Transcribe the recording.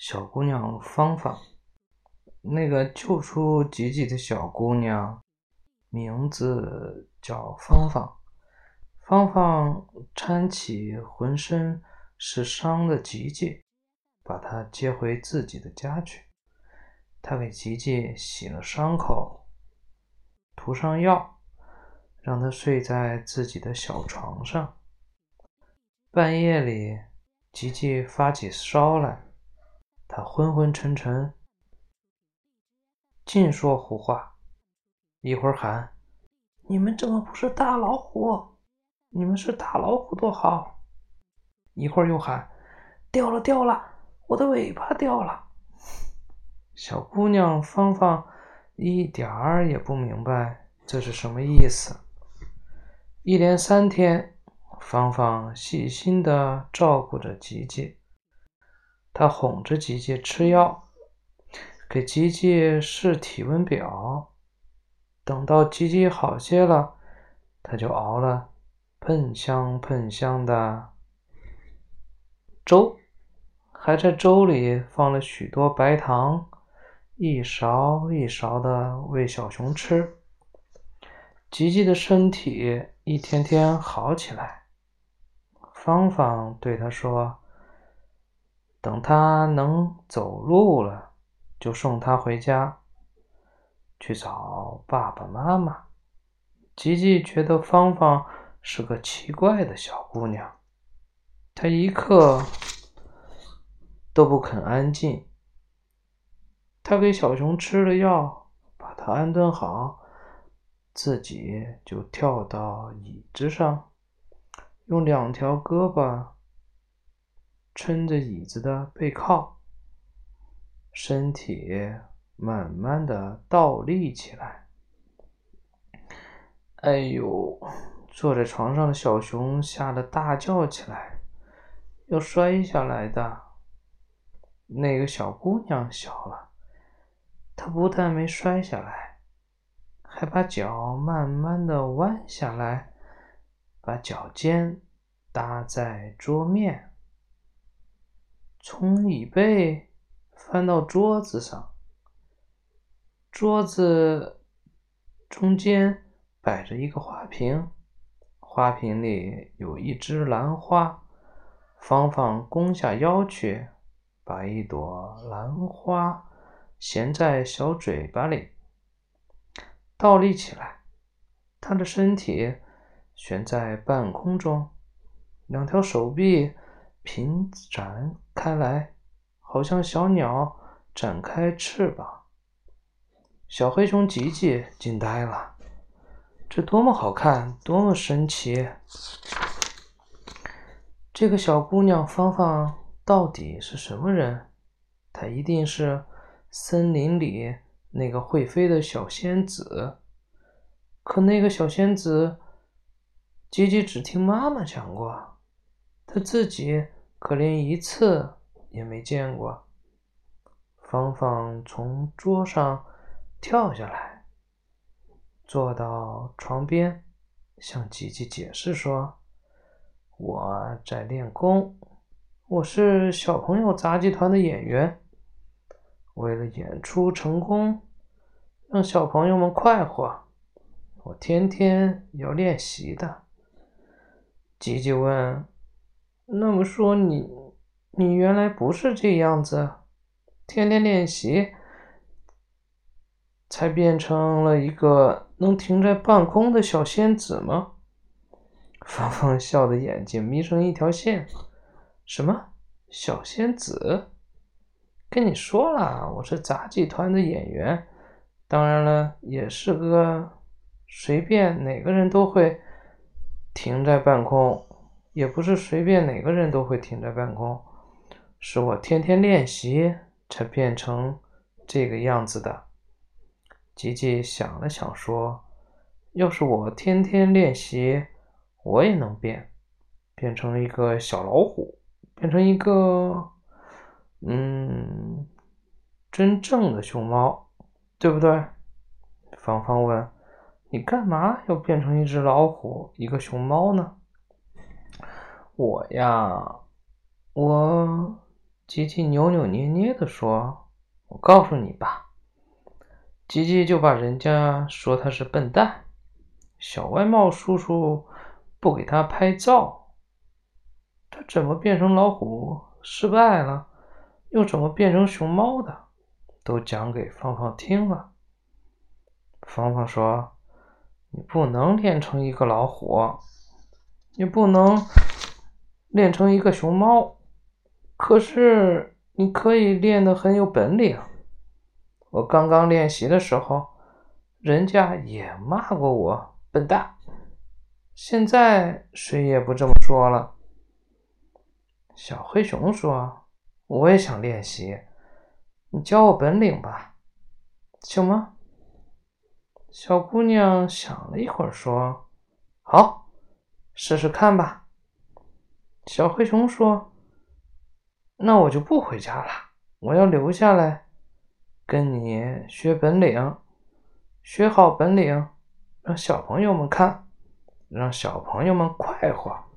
小姑娘芳芳，那个救出吉吉的小姑娘，名字叫芳芳。芳芳搀起浑身是伤的吉吉，把她接回自己的家去。她给吉吉洗了伤口，涂上药，让他睡在自己的小床上。半夜里，吉吉发起烧来。昏昏沉沉，尽说胡话。一会儿喊：“你们怎么不是大老虎？你们是大老虎多好！”一会儿又喊：“掉了掉了，我的尾巴掉了。”小姑娘芳芳一点儿也不明白这是什么意思。一连三天，芳芳细心的照顾着吉吉。他哄着吉吉吃药，给吉吉试体温表。等到吉吉好些了，他就熬了喷香喷香的粥，还在粥里放了许多白糖，一勺一勺的喂小熊吃。吉吉的身体一天天好起来。芳芳对他说。等他能走路了，就送他回家，去找爸爸妈妈。吉吉觉得芳芳是个奇怪的小姑娘，她一刻都不肯安静。他给小熊吃了药，把它安顿好，自己就跳到椅子上，用两条胳膊。撑着椅子的背靠，身体慢慢的倒立起来。哎呦！坐在床上的小熊吓得大叫起来，要摔下来的。那个小姑娘笑了，她不但没摔下来，还把脚慢慢的弯下来，把脚尖搭在桌面。从椅背翻到桌子上，桌子中间摆着一个花瓶，花瓶里有一枝兰花。芳芳弓下腰去，把一朵兰花衔在小嘴巴里，倒立起来，她的身体悬在半空中，两条手臂。平展开来，好像小鸟展开翅膀。小黑熊吉吉惊呆了，这多么好看，多么神奇！这个小姑娘芳芳到底是什么人？她一定是森林里那个会飞的小仙子。可那个小仙子，吉吉只听妈妈讲过。他自己可连一次也没见过。芳芳从桌上跳下来，坐到床边，向吉吉解释说：“我在练功，我是小朋友杂技团的演员。为了演出成功，让小朋友们快活，我天天要练习的。”吉吉问。那么说，你你原来不是这样子，天天练习，才变成了一个能停在半空的小仙子吗？芳芳笑的眼睛眯成一条线。什么小仙子？跟你说了，我是杂技团的演员，当然了，也是个随便哪个人都会停在半空。也不是随便哪个人都会停在半空，是我天天练习才变成这个样子的。吉吉想了想说：“要是我天天练习，我也能变，变成一个小老虎，变成一个……嗯，真正的熊猫，对不对？”芳芳问：“你干嘛要变成一只老虎，一个熊猫呢？”我呀，我吉吉扭扭捏捏地说：“我告诉你吧。”吉吉就把人家说他是笨蛋，小外貌叔叔不给他拍照，他怎么变成老虎失败了，又怎么变成熊猫的，都讲给芳芳听了。芳芳说：“你不能练成一个老虎，你不能练成一个熊猫，可是你可以练得很有本领。”我刚刚练习的时候，人家也骂过我笨蛋，现在谁也不这么说了。小黑熊说：“我也想练习，你教我本领吧，行吗？”小姑娘想了一会儿说：“好，试试看吧。”小黑熊说：“那我就不回家了，我要留下来。”跟你学本领，学好本领，让小朋友们看，让小朋友们快活。